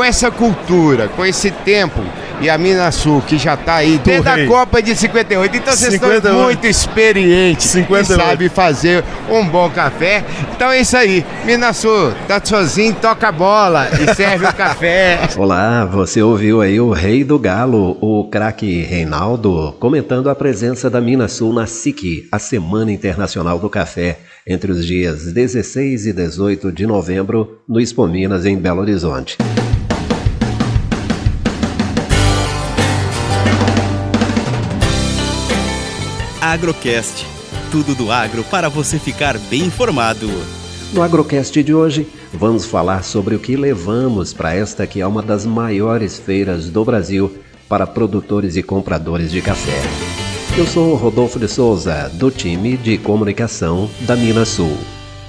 com essa cultura, com esse tempo, e a Minasul, que já está aí desde a Copa de 58. Então vocês 58. estão muito experientes 58. e sabem fazer um bom café. Então é isso aí. Minasul, tá sozinho, toca a bola e serve o café. Olá, você ouviu aí o Rei do Galo, o craque Reinaldo, comentando a presença da Minasul na SIC, a Semana Internacional do Café, entre os dias 16 e 18 de novembro, no Expo Minas, em Belo Horizonte. Agrocast. Tudo do agro para você ficar bem informado. No Agrocast de hoje, vamos falar sobre o que levamos para esta que é uma das maiores feiras do Brasil para produtores e compradores de café. Eu sou Rodolfo de Souza, do time de comunicação da Minas Sul.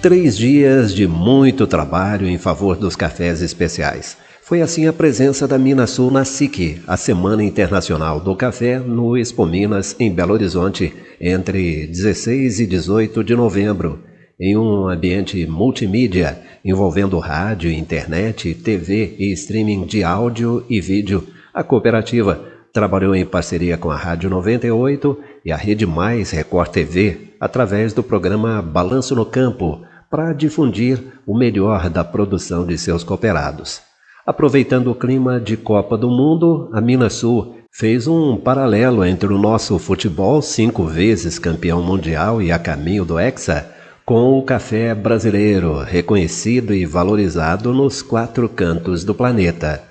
Três dias de muito trabalho em favor dos cafés especiais. Foi assim a presença da Minas Sul na SIC, a Semana Internacional do Café, no Expo Minas, em Belo Horizonte, entre 16 e 18 de novembro, em um ambiente multimídia, envolvendo rádio, internet, TV e streaming de áudio e vídeo. A cooperativa trabalhou em parceria com a Rádio 98 e a Rede Mais Record TV, através do programa Balanço no Campo, para difundir o melhor da produção de seus cooperados. Aproveitando o clima de Copa do Mundo, a Minas Sul fez um paralelo entre o nosso futebol, cinco vezes campeão mundial e a caminho do Hexa, com o café brasileiro, reconhecido e valorizado nos quatro cantos do planeta.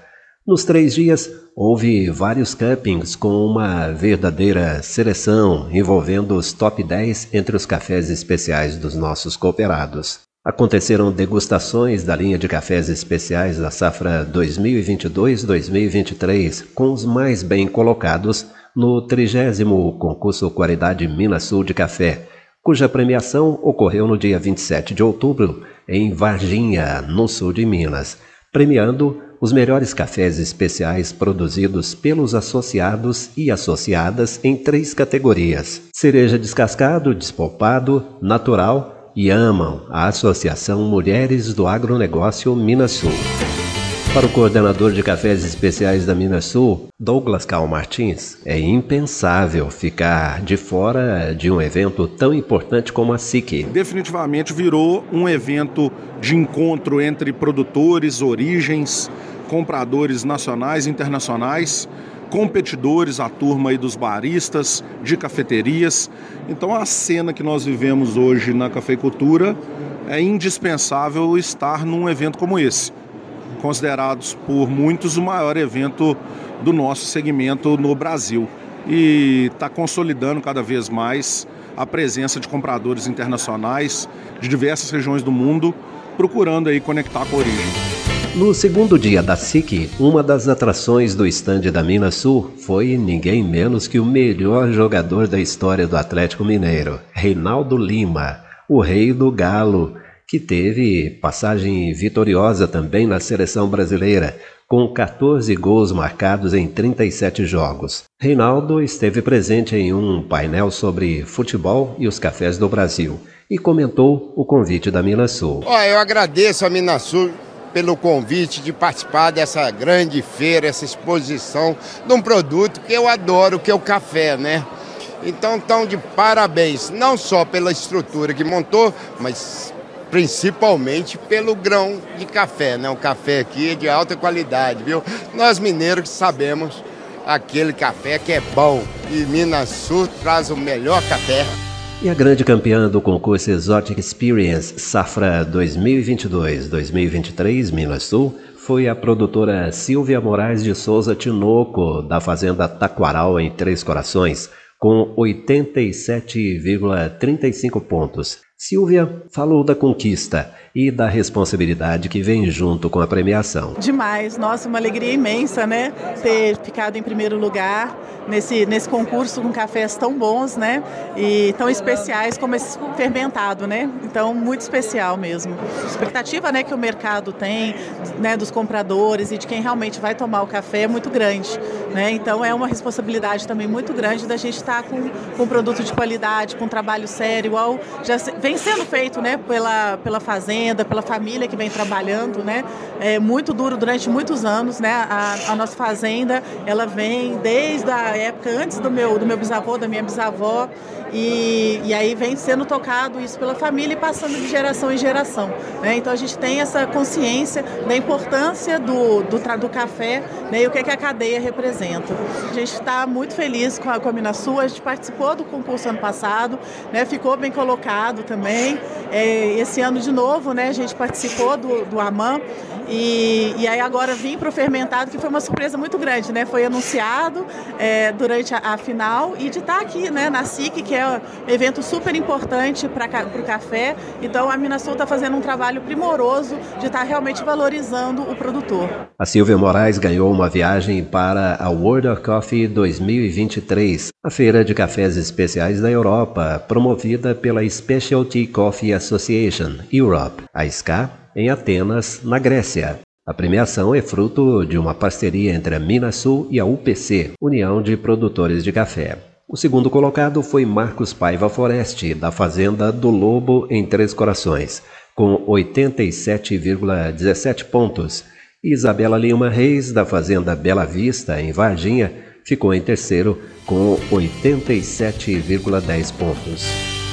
Nos três dias, houve vários campings com uma verdadeira seleção envolvendo os top 10 entre os cafés especiais dos nossos cooperados. Aconteceram degustações da linha de cafés especiais da safra 2022-2023 com os mais bem colocados no 30 concurso Qualidade Minas Sul de Café, cuja premiação ocorreu no dia 27 de outubro em Varginha, no sul de Minas, premiando os melhores cafés especiais produzidos pelos associados e associadas em três categorias: cereja descascado, despolpado, natural e amam a Associação Mulheres do Agronegócio Minas Sul. Para o coordenador de cafés especiais da Minas Sul, Douglas Cal Martins, é impensável ficar de fora de um evento tão importante como a SIC. Definitivamente virou um evento de encontro entre produtores, origens, compradores nacionais e internacionais competidores, a turma aí dos baristas, de cafeterias. Então a cena que nós vivemos hoje na cafeicultura é indispensável estar num evento como esse, considerados por muitos o maior evento do nosso segmento no Brasil e está consolidando cada vez mais a presença de compradores internacionais de diversas regiões do mundo procurando aí conectar com a origem. No segundo dia da SIC, uma das atrações do estande da Minas Sul foi ninguém menos que o melhor jogador da história do Atlético Mineiro, Reinaldo Lima, o rei do galo, que teve passagem vitoriosa também na seleção brasileira, com 14 gols marcados em 37 jogos. Reinaldo esteve presente em um painel sobre futebol e os cafés do Brasil e comentou o convite da Minas Sul. Oh, eu agradeço a Minas Sul pelo convite de participar dessa grande feira, essa exposição de um produto que eu adoro, que é o café, né? Então, estão de parabéns, não só pela estrutura que montou, mas principalmente pelo grão de café, né? O café aqui é de alta qualidade, viu? Nós mineiros sabemos aquele café que é bom e Minas Sul traz o melhor café. E a grande campeã do concurso Exotic Experience Safra 2022-2023 Minas Sul foi a produtora Silvia Moraes de Souza Tinoco, da Fazenda Taquaral, em Três Corações, com 87,35 pontos. Silvia falou da conquista e da responsabilidade que vem junto com a premiação. Demais, nossa, uma alegria imensa, né? Ter ficado em primeiro lugar nesse, nesse concurso com cafés tão bons, né? E tão especiais como esse fermentado, né? Então, muito especial mesmo. A expectativa, né, que o mercado tem, né, dos compradores e de quem realmente vai tomar o café é muito grande, né? Então, é uma responsabilidade também muito grande da gente estar com, com um produto de qualidade, com um trabalho sério, igual já vem sendo feito, né, pela, pela fazenda fazenda, pela família que vem trabalhando, né? É muito duro durante muitos anos, né? A, a nossa fazenda, ela vem desde a época antes do meu, do meu bisavô, da minha bisavó, e, e aí vem sendo tocado isso pela família e passando de geração em geração. Né? Então a gente tem essa consciência da importância do, do, do café né? e o que, é que a cadeia representa. A gente está muito feliz com a, com a a gente participou do concurso ano passado, né? ficou bem colocado também. É, esse ano de novo né? a gente participou do, do AMAN e, e aí agora vim para o fermentado, que foi uma surpresa muito grande, né? Foi anunciado é, durante a, a, final e de estar tá aqui né, na SIC, que é um evento super importante para o café. Então a Minasul está fazendo um trabalho primoroso de estar tá realmente valorizando o produtor. A Silvia Moraes ganhou uma viagem para a World of Coffee 2023, a feira de cafés especiais da Europa, promovida pela Specialty Coffee Association Europe, a SCA, em Atenas, na Grécia. A premiação é fruto de uma parceria entre a Minasul e a UPC, União de Produtores de Café. O segundo colocado foi Marcos Paiva Foreste, da Fazenda do Lobo, em Três Corações, com 87,17 pontos. Isabela Lima Reis, da Fazenda Bela Vista, em Varginha, ficou em terceiro, com 87,10 pontos.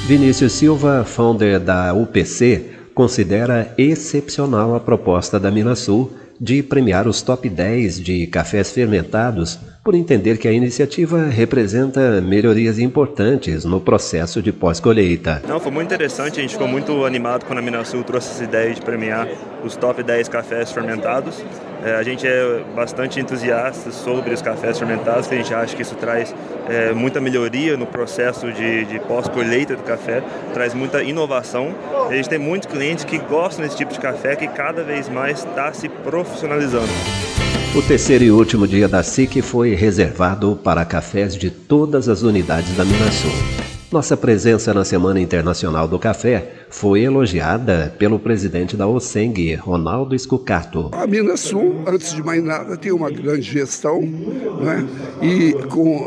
Vinícius Silva, founder da UPC, considera excepcional a proposta da Minasul de premiar os top 10 de cafés fermentados, por entender que a iniciativa representa melhorias importantes no processo de pós-colheita. Não, foi muito interessante, a gente ficou muito animado quando a Minasul trouxe essa ideia de premiar os top 10 cafés fermentados. É, a gente é bastante entusiasta sobre os cafés fermentados, a gente acha que isso traz é, muita melhoria no processo de, de pós-colheita do café, traz muita inovação. A gente tem muitos clientes que gostam desse tipo de café que cada vez mais está se profissionalizando. O terceiro e último dia da SIC foi reservado para cafés de todas as unidades da Minasul. Nossa presença na Semana Internacional do Café foi elogiada pelo presidente da OSENG, Ronaldo Escucato. A Minas Sul, antes de mais nada, tem uma grande gestão né? e com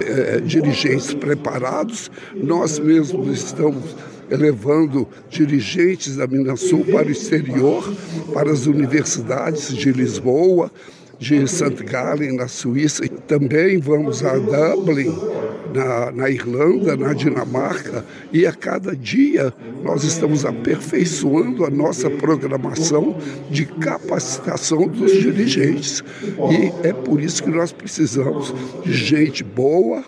é, dirigentes preparados. Nós mesmos estamos levando dirigentes da Minas Sul para o exterior, para as universidades de Lisboa, de St. Gallen, na Suíça. Também vamos a Dublin, na, na, Irlanda, na Dinamarca, e a cada dia nós estamos aperfeiçoando a nossa programação de capacitação dos dirigentes. E é por isso que nós precisamos de gente boa,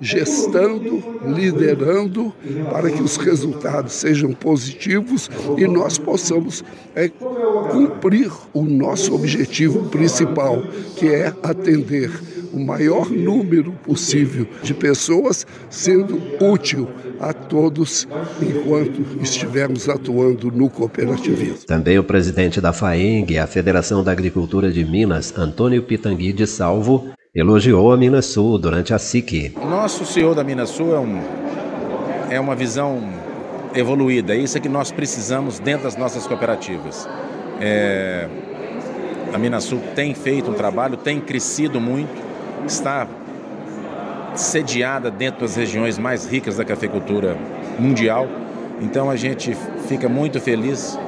gestando, liderando, para que os resultados sejam positivos e nós possamos é, cumprir o nosso objetivo principal, que é atender o maior número possível de pessoas, sendo útil a todos enquanto estivermos atuando no cooperativismo. Também o presidente da FAENG, a Federação da Agricultura de Minas, Antônio Pitangui de Salvo, elogiou a Minas Sul durante a SIC. Nosso CEO da Minas Sul é, um, é uma visão evoluída, é isso que nós precisamos dentro das nossas cooperativas. É, a Minas Sul tem feito um trabalho, tem crescido muito, está sediada dentro das regiões mais ricas da cafeicultura mundial. Então a gente fica muito feliz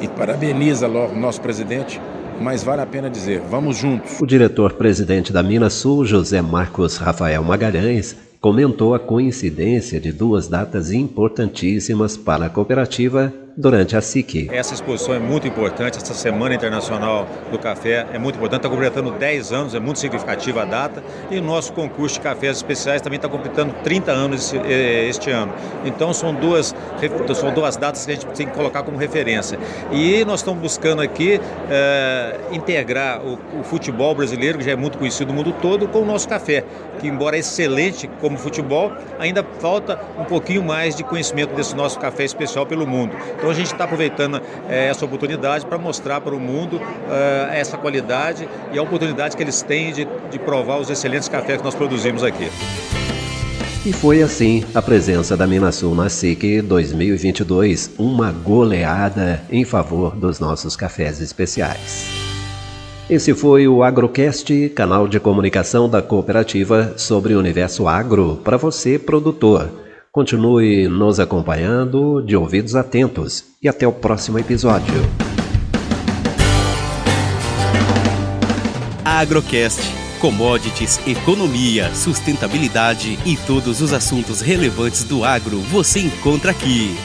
e parabeniza o nosso presidente mas vale a pena dizer, vamos juntos. O diretor-presidente da Minas Sul, José Marcos Rafael Magalhães, comentou a coincidência de duas datas importantíssimas para a cooperativa durante a SIC. Essa exposição é muito importante, essa Semana Internacional do Café é muito importante, está completando 10 anos, é muito significativa a data, e o nosso concurso de cafés especiais também está completando 30 anos eh, este ano. Então são duas, são duas datas que a gente tem que colocar como referência. E nós estamos buscando aqui é, integrar o, o futebol brasileiro, que já é muito conhecido no mundo todo, com o nosso café, que embora é excelente como futebol, ainda falta um pouquinho mais de conhecimento desse nosso café especial pelo mundo. Então, então a gente está aproveitando é, essa oportunidade para mostrar para o mundo é, essa qualidade e a oportunidade que eles têm de, de provar os excelentes cafés que nós produzimos aqui. E foi assim a presença da Minasul na SIC 2022, uma goleada em favor dos nossos cafés especiais. Esse foi o Agrocast, canal de comunicação da cooperativa sobre o universo agro para você, produtor Continue nos acompanhando de ouvidos atentos e até o próximo episódio. Agrocast. Commodities, economia, sustentabilidade e todos os assuntos relevantes do agro você encontra aqui.